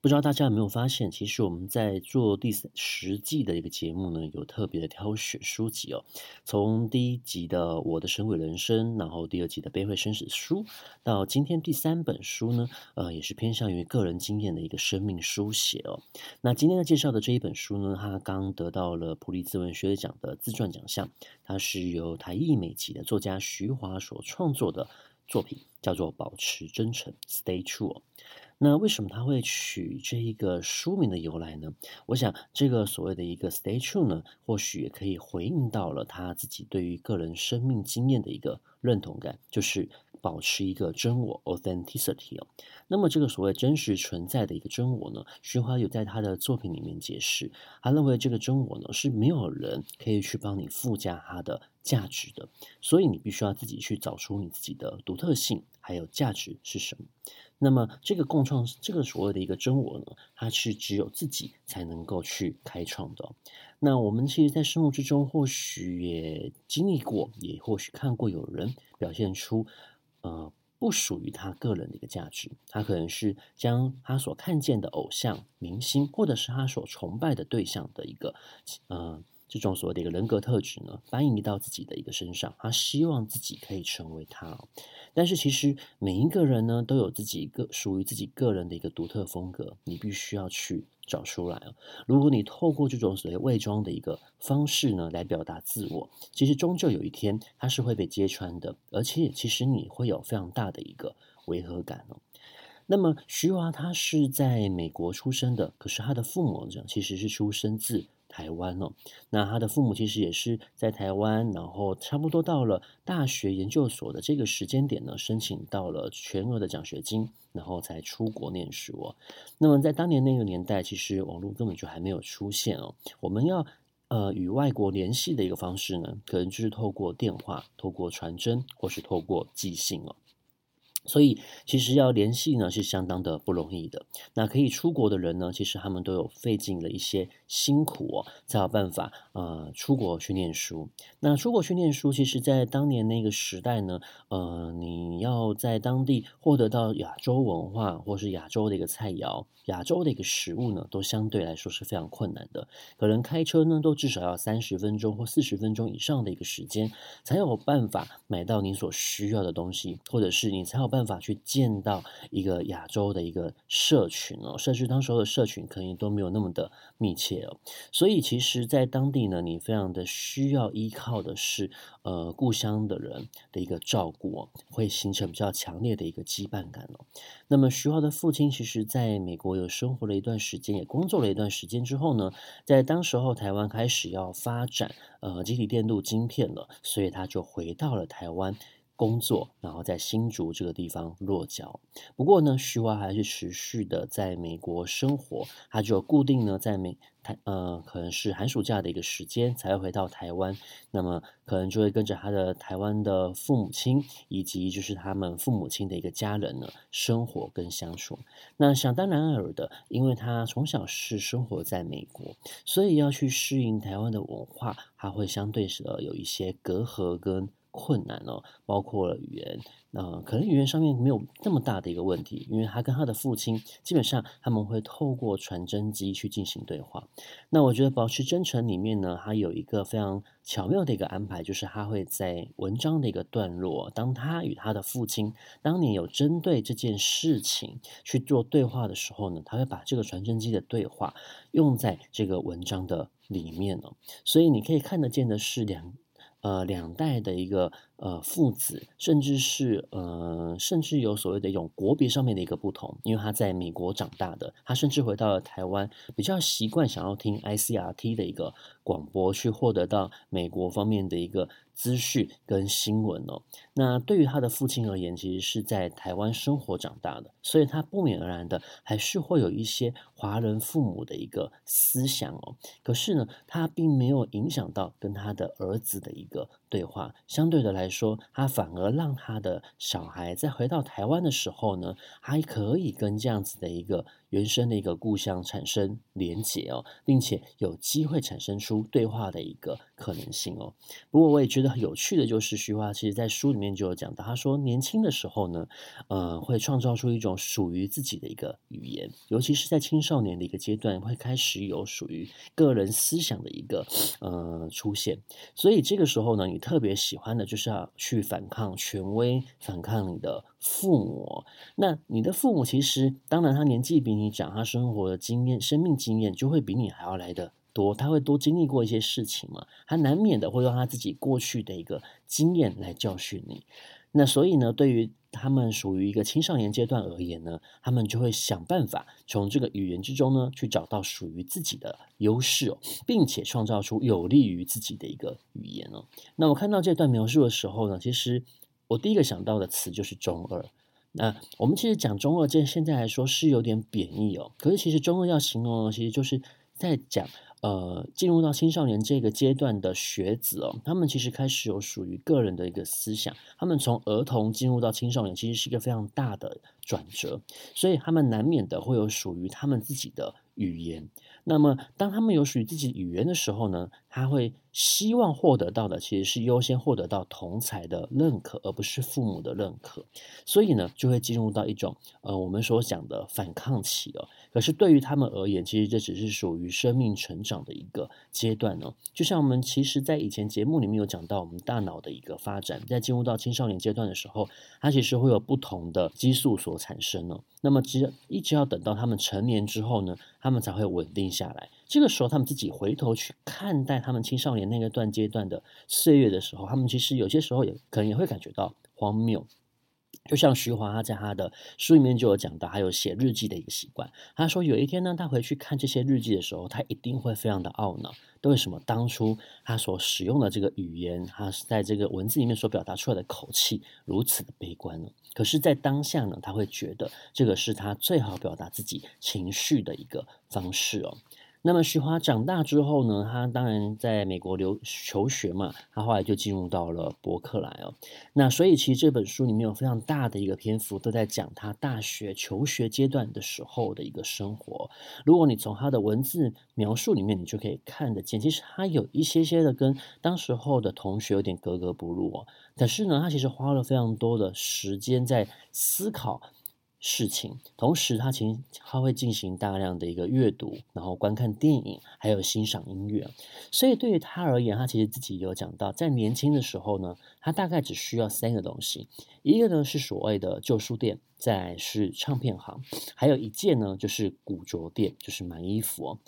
不知道大家有没有发现，其实我们在做第十季的一个节目呢，有特别的挑选书籍哦。从第一集的《我的神鬼人生》，然后第二集的《悲会生死书》，到今天第三本书呢，呃，也是偏向于个人经验的一个生命书写哦。那今天要介绍的这一本书呢，它刚得到了普利兹文学奖的自传奖项，它是由台译美籍的作家徐华所创作的作品，叫做《保持真诚》（Stay True）。那为什么他会取这一个书名的由来呢？我想，这个所谓的一个 “stay true” 呢，或许也可以回应到了他自己对于个人生命经验的一个认同感，就是保持一个真我 （authenticity） 哦。那么，这个所谓真实存在的一个真我呢，徐华有在他的作品里面解释，他认为这个真我呢是没有人可以去帮你附加它的价值的，所以你必须要自己去找出你自己的独特性，还有价值是什么。那么，这个共创，这个所谓的一个真我呢，它是只有自己才能够去开创的。那我们其实，在生活之中，或许也经历过，也或许看过有人表现出，呃，不属于他个人的一个价值。他可能是将他所看见的偶像、明星，或者是他所崇拜的对象的一个，呃。这种所谓的一个人格特质呢，搬移到自己的一个身上，他希望自己可以成为他。但是其实每一个人呢，都有自己个属于自己个人的一个独特风格，你必须要去找出来。如果你透过这种所谓伪装的一个方式呢，来表达自我，其实终究有一天它是会被揭穿的，而且其实你会有非常大的一个违和感哦。那么徐华他是在美国出生的，可是他的父母呢，其实是出生自。台湾哦，那他的父母其实也是在台湾，然后差不多到了大学研究所的这个时间点呢，申请到了全额的奖学金，然后才出国念书哦。那么在当年那个年代，其实网络根本就还没有出现哦。我们要呃与外国联系的一个方式呢，可能就是透过电话、透过传真，或是透过寄信哦。所以，其实要联系呢是相当的不容易的。那可以出国的人呢，其实他们都有费尽了一些辛苦哦，才有办法呃出国去念书。那出国去念书，其实在当年那个时代呢，呃，你要在当地获得到亚洲文化或是亚洲的一个菜肴、亚洲的一个食物呢，都相对来说是非常困难的。可能开车呢，都至少要三十分钟或四十分钟以上的一个时间，才有办法买到你所需要的东西，或者是你才有办办法去见到一个亚洲的一个社群哦，甚至当时候的社群可能都没有那么的密切哦，所以其实，在当地呢，你非常的需要依靠的是呃故乡的人的一个照顾，会形成比较强烈的一个羁绊感哦。那么徐浩的父亲其实在美国有生活了一段时间，也工作了一段时间之后呢，在当时候台湾开始要发展呃集体电路晶片了，所以他就回到了台湾。工作，然后在新竹这个地方落脚。不过呢，徐华还是持续的在美国生活，他就固定呢在美台呃，可能是寒暑假的一个时间才会回到台湾。那么可能就会跟着他的台湾的父母亲，以及就是他们父母亲的一个家人呢生活跟相处。那想当然尔的，因为他从小是生活在美国，所以要去适应台湾的文化，他会相对的有一些隔阂跟。困难哦，包括了语言，呃，可能语言上面没有那么大的一个问题，因为他跟他的父亲基本上他们会透过传真机去进行对话。那我觉得保持真诚里面呢，他有一个非常巧妙的一个安排，就是他会在文章的一个段落，当他与他的父亲当年有针对这件事情去做对话的时候呢，他会把这个传真机的对话用在这个文章的里面哦，所以你可以看得见的是两。呃，两代的一个呃父子，甚至是呃，甚至有所谓的一种国别上面的一个不同，因为他在美国长大的，他甚至回到了台湾，比较习惯想要听 ICRT 的一个广播，去获得到美国方面的一个。资讯跟新闻哦，那对于他的父亲而言，其实是在台湾生活长大的，所以他不免而然的还是会有一些华人父母的一个思想哦。可是呢，他并没有影响到跟他的儿子的一个对话，相对的来说，他反而让他的小孩在回到台湾的时候呢，还可以跟这样子的一个原生的一个故乡产生连结哦，并且有机会产生出对话的一个可能性哦。不过我也觉得很有趣的就是，徐华其实在书里面就有讲到，他说年轻的时候呢，呃，会创造出一种属于自己的一个语言，尤其是在青少年的一个阶段，会开始有属于个人思想的一个呃出现，所以这个时候呢，你特别喜欢的就是要去反抗权威，反抗你的父母。那你的父母其实，当然他年纪比你长，他生活的经验、生命经验就会比你还要来得多，他会多经历过一些事情嘛，他难免的会用他自己过去的一个经验来教训你。那所以呢，对于他们属于一个青少年阶段而言呢，他们就会想办法从这个语言之中呢，去找到属于自己的优势哦，并且创造出有利于自己的一个语言哦。那我看到这段描述的时候呢，其实我第一个想到的词就是中二。那我们其实讲中二，这现在来说是有点贬义哦。可是其实中二要形容，其实就是在讲。呃，进入到青少年这个阶段的学子哦，他们其实开始有属于个人的一个思想。他们从儿童进入到青少年，其实是一个非常大的转折，所以他们难免的会有属于他们自己的语言。那么，当他们有属于自己语言的时候呢，他会希望获得到的其实是优先获得到同才的认可，而不是父母的认可。所以呢，就会进入到一种呃，我们所讲的反抗期哦。可是对于他们而言，其实这只是属于生命成长的一个阶段呢。就像我们其实在以前节目里面有讲到，我们大脑的一个发展，在进入到青少年阶段的时候，它其实会有不同的激素所产生呢。那么，只要一直要等到他们成年之后呢，他们才会稳定下来。这个时候，他们自己回头去看待他们青少年那个段阶段的岁月的时候，他们其实有些时候也可能也会感觉到荒谬。就像徐华他在他的书里面就有讲到，还有写日记的一个习惯。他说有一天呢，他回去看这些日记的时候，他一定会非常的懊恼，为什么当初他所使用的这个语言，他是在这个文字里面所表达出来的口气如此的悲观呢？可是，在当下呢，他会觉得这个是他最好表达自己情绪的一个方式哦。那么徐华长大之后呢，他当然在美国留求学嘛，他后来就进入到了柏克莱哦。那所以其实这本书里面有非常大的一个篇幅都在讲他大学求学阶段的时候的一个生活。如果你从他的文字描述里面，你就可以看得见，其实他有一些些的跟当时候的同学有点格格不入哦。可是呢，他其实花了非常多的时间在思考。事情，同时他其实他会进行大量的一个阅读，然后观看电影，还有欣赏音乐。所以对于他而言，他其实自己有讲到，在年轻的时候呢，他大概只需要三个东西：一个呢是所谓的旧书店，再是唱片行，还有一件呢就是古着店，就是买衣服。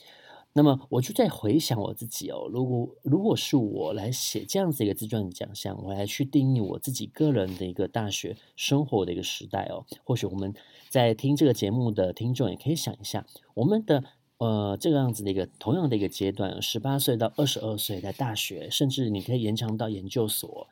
那么我就在回想我自己哦，如果如果是我来写这样子一个自传的奖项，我来去定义我自己个人的一个大学生活的一个时代哦，或许我们在听这个节目的听众也可以想一下，我们的呃这个样子的一个同样的一个阶段，十八岁到二十二岁在大学，甚至你可以延长到研究所，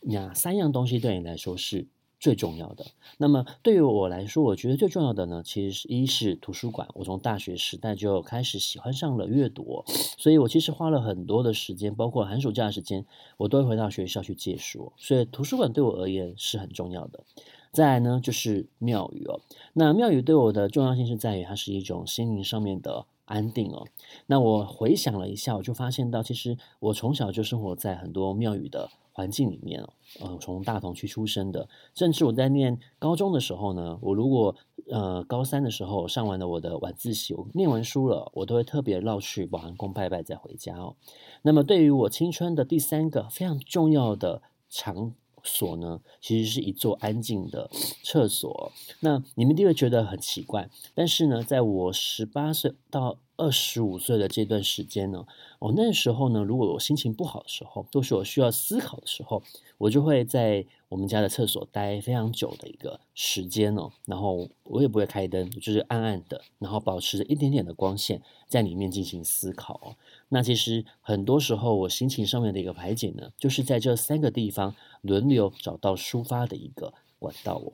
哪三样东西对你来说是最重要的。那么对于我来说，我觉得最重要的呢，其实是一是图书馆。我从大学时代就开始喜欢上了阅读，所以我其实花了很多的时间，包括寒暑假的时间，我都会回到学校去借书。所以图书馆对我而言是很重要的。再来呢，就是庙宇哦。那庙宇对我的重要性是在于它是一种心灵上面的安定哦。那我回想了一下，我就发现到，其实我从小就生活在很多庙宇的。环境里面，呃，从大同区出生的，甚至我在念高中的时候呢，我如果呃高三的时候上完了我的晚自习，我念完书了，我都会特别绕去保安宫拜拜再回家哦。那么对于我青春的第三个非常重要的场所呢，其实是一座安静的厕所。那你们一定会觉得很奇怪，但是呢，在我十八岁到二十五岁的这段时间呢，哦，那时候呢，如果我心情不好的时候，都是我需要思考的时候，我就会在我们家的厕所待非常久的一个时间哦，然后我也不会开灯，就是暗暗的，然后保持着一点点的光线在里面进行思考哦。那其实很多时候我心情上面的一个排解呢，就是在这三个地方轮流找到抒发的一个管道哦。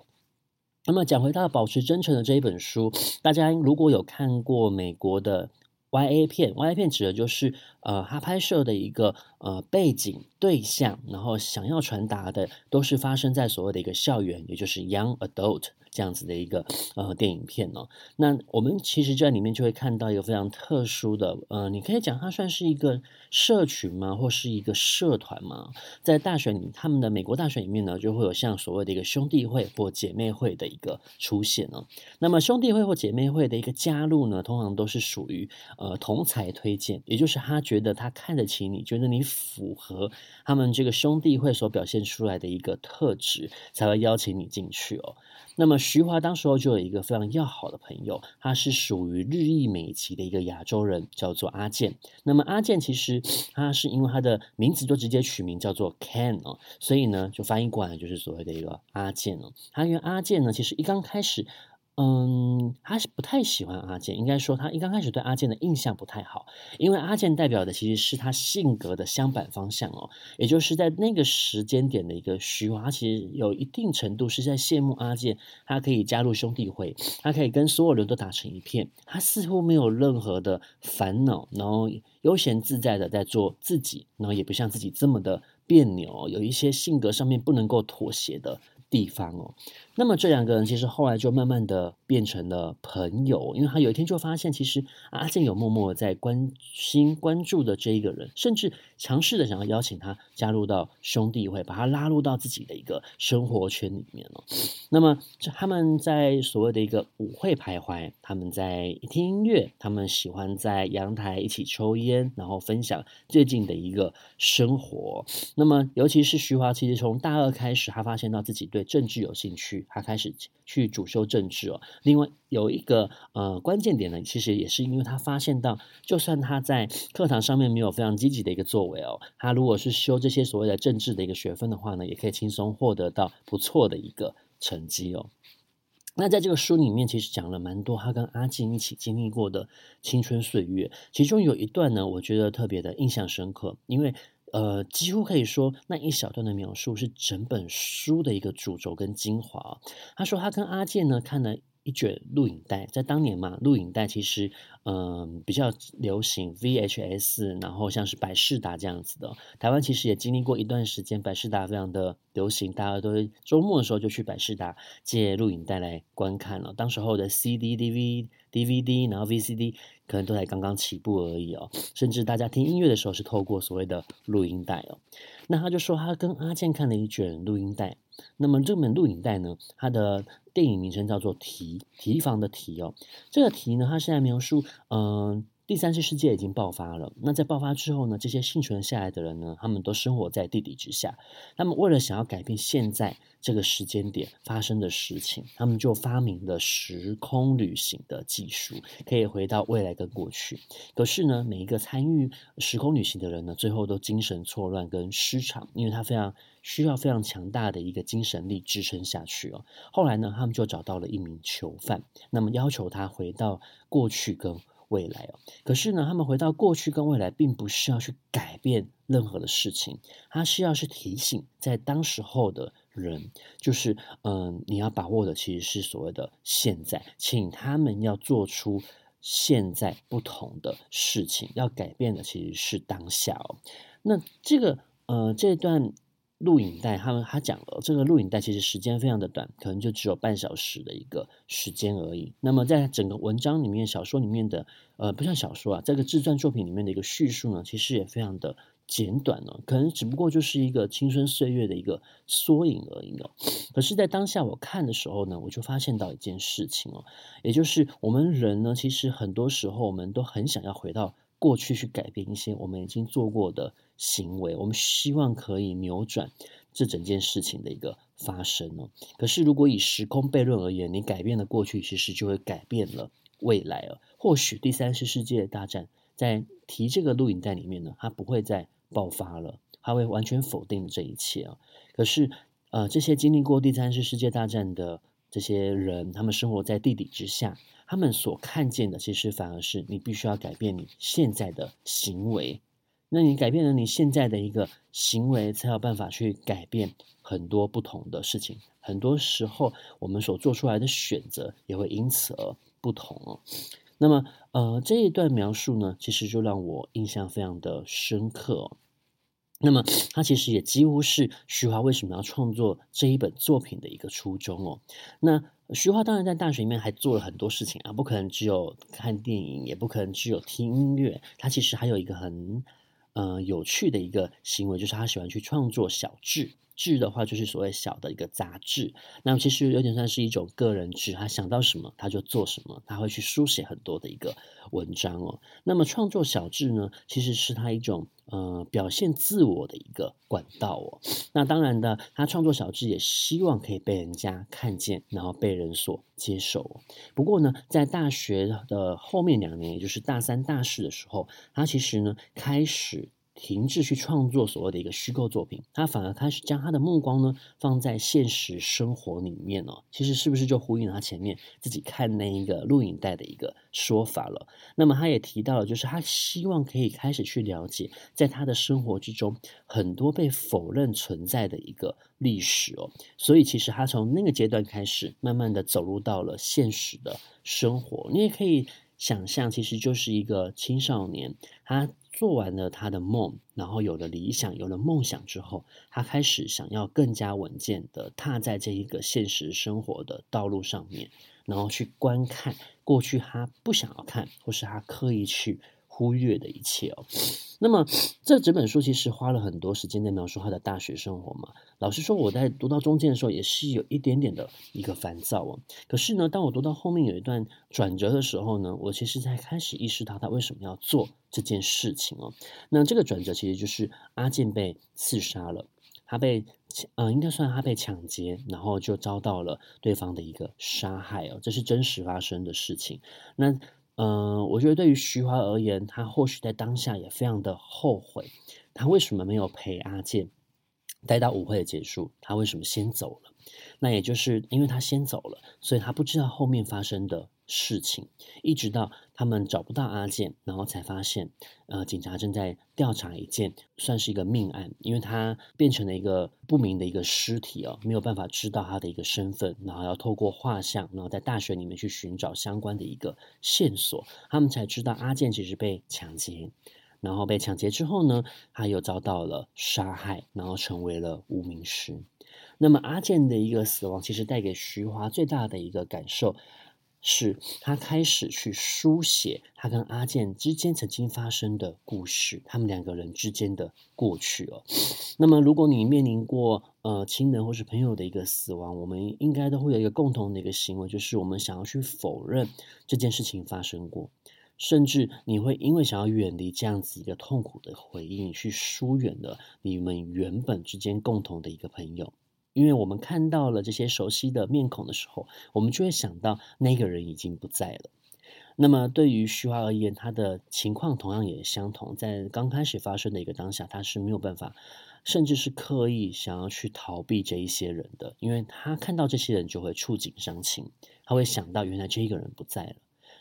那么讲回到《保持真诚》的这一本书，大家如果有看过美国的 YA 片，YA 片指的就是呃，他拍摄的一个呃背景对象，然后想要传达的都是发生在所谓的一个校园，也就是 young adult 这样子的一个呃电影片哦。那我们其实在里面就会看到一个非常特殊的，呃，你可以讲它算是一个社群吗，或是一个社团吗？在大学里，他们的美国大学里面呢，就会有像所谓的一个兄弟会或姐妹会的一个出现哦。那么兄弟会或姐妹会的一个加入呢，通常都是属于呃同才推荐，也就是他觉得他看得起你，觉得你符合他们这个兄弟会所表现出来的一个特质，才会邀请你进去哦。那么徐华当时候就有一个非常要好的朋友，他是属于日裔美籍的一个亚洲人，叫做阿健。那么阿健其实他是因为他的名字就直接取名叫做 Ken 哦，所以呢就翻译过来就是所谓的一个阿健哦。他因为阿健呢，其实一刚开始。嗯，他是不太喜欢阿健，应该说他一刚开始对阿健的印象不太好，因为阿健代表的其实是他性格的相反方向哦，也就是在那个时间点的一个徐华，其实有一定程度是在羡慕阿健，他可以加入兄弟会，他可以跟所有人都打成一片，他似乎没有任何的烦恼，然后悠闲自在的在做自己，然后也不像自己这么的别扭，有一些性格上面不能够妥协的地方哦。那么这两个人其实后来就慢慢的变成了朋友，因为他有一天就发现，其实阿健有默默在关心、关注的这一个人，甚至尝试的想要邀请他加入到兄弟会，把他拉入到自己的一个生活圈里面哦。那么他们在所谓的一个舞会徘徊，他们在听音乐，他们喜欢在阳台一起抽烟，然后分享最近的一个生活。那么尤其是徐华，其实从大二开始，他发现到自己对政治有兴趣。他开始去主修政治哦。另外有一个呃关键点呢，其实也是因为他发现到，就算他在课堂上面没有非常积极的一个作哦，他如果是修这些所谓的政治的一个学分的话呢，也可以轻松获得到不错的一个成绩哦。那在这个书里面，其实讲了蛮多他跟阿健一起经历过的青春岁月，其中有一段呢，我觉得特别的印象深刻，因为。呃，几乎可以说那一小段的描述是整本书的一个主轴跟精华。他说他跟阿健呢看了一卷录影带，在当年嘛，录影带其实嗯、比较流行 VHS，然后像是百事达这样子的。台湾其实也经历过一段时间，百事达非常的流行，大家都会周末的时候就去百事达借录影带来观看了。当时候的 CD、DV、DVD，然后 VCD。可能都才刚刚起步而已哦，甚至大家听音乐的时候是透过所谓的录音带哦。那他就说他跟阿健看了一卷录音带，那么这本录影带呢，它的电影名称叫做提提防的提哦。这个提呢，它是在描述嗯。第三次世界已经爆发了。那在爆发之后呢，这些幸存下来的人呢，他们都生活在地底之下。那么为了想要改变现在这个时间点发生的事情，他们就发明了时空旅行的技术，可以回到未来跟过去。可是呢，每一个参与时空旅行的人呢，最后都精神错乱跟失常，因为他非常需要非常强大的一个精神力支撑下去哦。后来呢，他们就找到了一名囚犯，那么要求他回到过去跟。未来哦，可是呢，他们回到过去跟未来，并不是要去改变任何的事情，他是要去提醒在当时候的人，就是嗯、你要把握的其实是所谓的现在，请他们要做出现在不同的事情，要改变的其实是当下哦。那这个呃这段。录影带，他们他讲了，这个录影带其实时间非常的短，可能就只有半小时的一个时间而已。那么在整个文章里面，小说里面的，呃，不像小说啊，这个自传作品里面的一个叙述呢，其实也非常的简短呢，可能只不过就是一个青春岁月的一个缩影而已哦。可是，在当下我看的时候呢，我就发现到一件事情哦，也就是我们人呢，其实很多时候我们都很想要回到。过去去改变一些我们已经做过的行为，我们希望可以扭转这整件事情的一个发生哦。可是，如果以时空悖论而言，你改变了过去，其实就会改变了未来了。或许第三次世界大战在提这个录影带里面呢，它不会再爆发了，它会完全否定这一切啊。可是，呃，这些经历过第三次世界大战的这些人，他们生活在地底之下。他们所看见的，其实反而是你必须要改变你现在的行为。那你改变了你现在的一个行为，才有办法去改变很多不同的事情。很多时候，我们所做出来的选择也会因此而不同哦。那么，呃，这一段描述呢，其实就让我印象非常的深刻哦。那么，它其实也几乎是徐华为什么要创作这一本作品的一个初衷哦。那徐华当然在大学里面还做了很多事情啊，不可能只有看电影，也不可能只有听音乐，他其实还有一个很呃有趣的一个行为，就是他喜欢去创作小志。志的话，就是所谓小的一个杂志，那其实有点算是一种个人志，他想到什么他就做什么，他会去书写很多的一个文章哦。那么创作小志呢，其实是他一种呃表现自我的一个管道哦。那当然的，他创作小志也希望可以被人家看见，然后被人所接受。不过呢，在大学的后面两年，也就是大三、大四的时候，他其实呢开始。停滞去创作所谓的一个虚构作品，他反而开始将他的目光呢放在现实生活里面哦。其实是不是就呼应他前面自己看那一个录影带的一个说法了？那么他也提到了，就是他希望可以开始去了解，在他的生活之中很多被否认存在的一个历史哦。所以其实他从那个阶段开始，慢慢的走入到了现实的生活。你也可以想象，其实就是一个青少年，他。做完了他的梦，然后有了理想，有了梦想之后，他开始想要更加稳健的踏在这一个现实生活的道路上面，然后去观看过去他不想要看，或是他刻意去。忽略的一切哦，那么这整本书其实花了很多时间在描述他的大学生活嘛。老实说，我在读到中间的时候也是有一点点的一个烦躁哦。可是呢，当我读到后面有一段转折的时候呢，我其实才开始意识到他为什么要做这件事情哦。那这个转折其实就是阿健被刺杀了，他被呃应该算他被抢劫，然后就遭到了对方的一个杀害哦，这是真实发生的事情。那。嗯、我觉得对于徐华而言，他或许在当下也非常的后悔，他为什么没有陪阿健待到舞会的结束？他为什么先走了？那也就是因为他先走了，所以他不知道后面发生的。事情一直到他们找不到阿健，然后才发现，呃，警察正在调查一件算是一个命案，因为他变成了一个不明的一个尸体哦，没有办法知道他的一个身份，然后要透过画像，然后在大学里面去寻找相关的一个线索，他们才知道阿健其实被抢劫，然后被抢劫之后呢，他又遭到了杀害，然后成为了无名尸。那么阿健的一个死亡，其实带给徐华最大的一个感受。是他开始去书写他跟阿健之间曾经发生的故事，他们两个人之间的过去哦。那么，如果你面临过呃亲人或是朋友的一个死亡，我们应该都会有一个共同的一个行为，就是我们想要去否认这件事情发生过，甚至你会因为想要远离这样子一个痛苦的回忆，去疏远了你们原本之间共同的一个朋友。因为我们看到了这些熟悉的面孔的时候，我们就会想到那个人已经不在了。那么对于徐华而言，他的情况同样也相同。在刚开始发生的一个当下，他是没有办法，甚至是刻意想要去逃避这一些人的，因为他看到这些人就会触景伤情，他会想到原来这一个人不在了。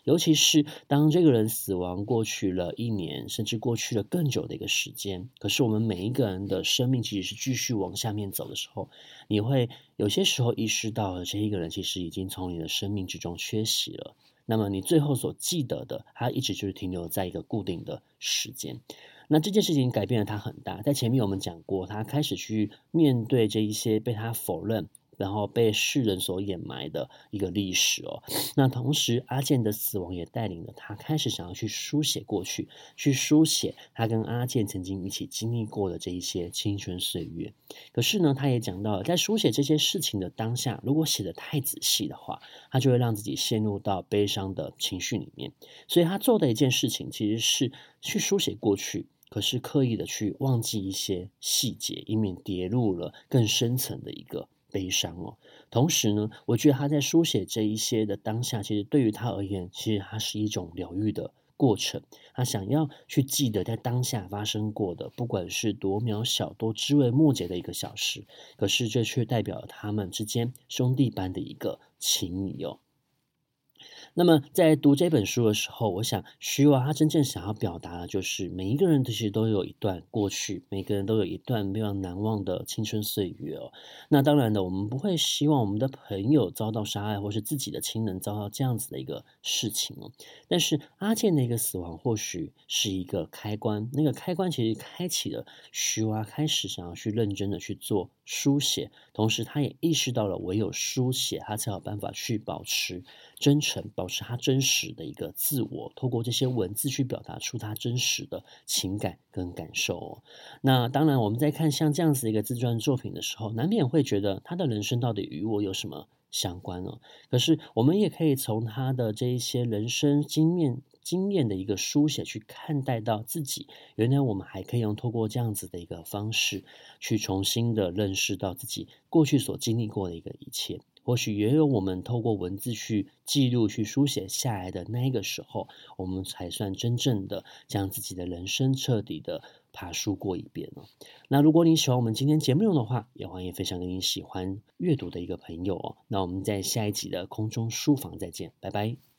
尤其是当这个人死亡过去了一年，甚至过去了更久的一个时间，可是我们每一个人的生命其实是继续往下面走的时候，你会有些时候意识到这一个人其实已经从你的生命之中缺席了。那么你最后所记得的，他一直就是停留在一个固定的时间。那这件事情改变了他很大。在前面我们讲过，他开始去面对这一些被他否认。然后被世人所掩埋的一个历史哦。那同时，阿健的死亡也带领了他开始想要去书写过去，去书写他跟阿健曾经一起经历过的这一些青春岁月。可是呢，他也讲到了，在书写这些事情的当下，如果写得太仔细的话，他就会让自己陷入到悲伤的情绪里面。所以他做的一件事情，其实是去书写过去，可是刻意的去忘记一些细节，以免跌入了更深层的一个。悲伤哦，同时呢，我觉得他在书写这一些的当下，其实对于他而言，其实它是一种疗愈的过程。他想要去记得在当下发生过的，不管是多渺小、多枝微末节的一个小事，可是这却代表了他们之间兄弟般的一个情谊哦。那么在读这本书的时候，我想徐娃他真正想要表达的就是，每一个人其实都有一段过去，每个人都有一段非常难忘的青春岁月哦。那当然的，我们不会希望我们的朋友遭到杀害，或是自己的亲人遭到这样子的一个事情哦。但是阿健的一个死亡，或许是一个开关，那个开关其实开启了徐娃开始想要去认真的去做书写，同时他也意识到了，唯有书写，他才有办法去保持真诚，保持他真实的一个自我，透过这些文字去表达出他真实的情感跟感受。那当然，我们在看像这样子一个自传作品的时候，难免会觉得他的人生到底与我有什么相关呢？可是我们也可以从他的这一些人生经验。经验的一个书写，去看待到自己，原来我们还可以用透过这样子的一个方式，去重新的认识到自己过去所经历过的一个一切。或许也有我们透过文字去记录、去书写下来的那一个时候，我们才算真正的将自己的人生彻底的爬梳过一遍了。那如果你喜欢我们今天节目用的话，也欢迎分享给你喜欢阅读的一个朋友哦。那我们在下一集的空中书房再见，拜拜。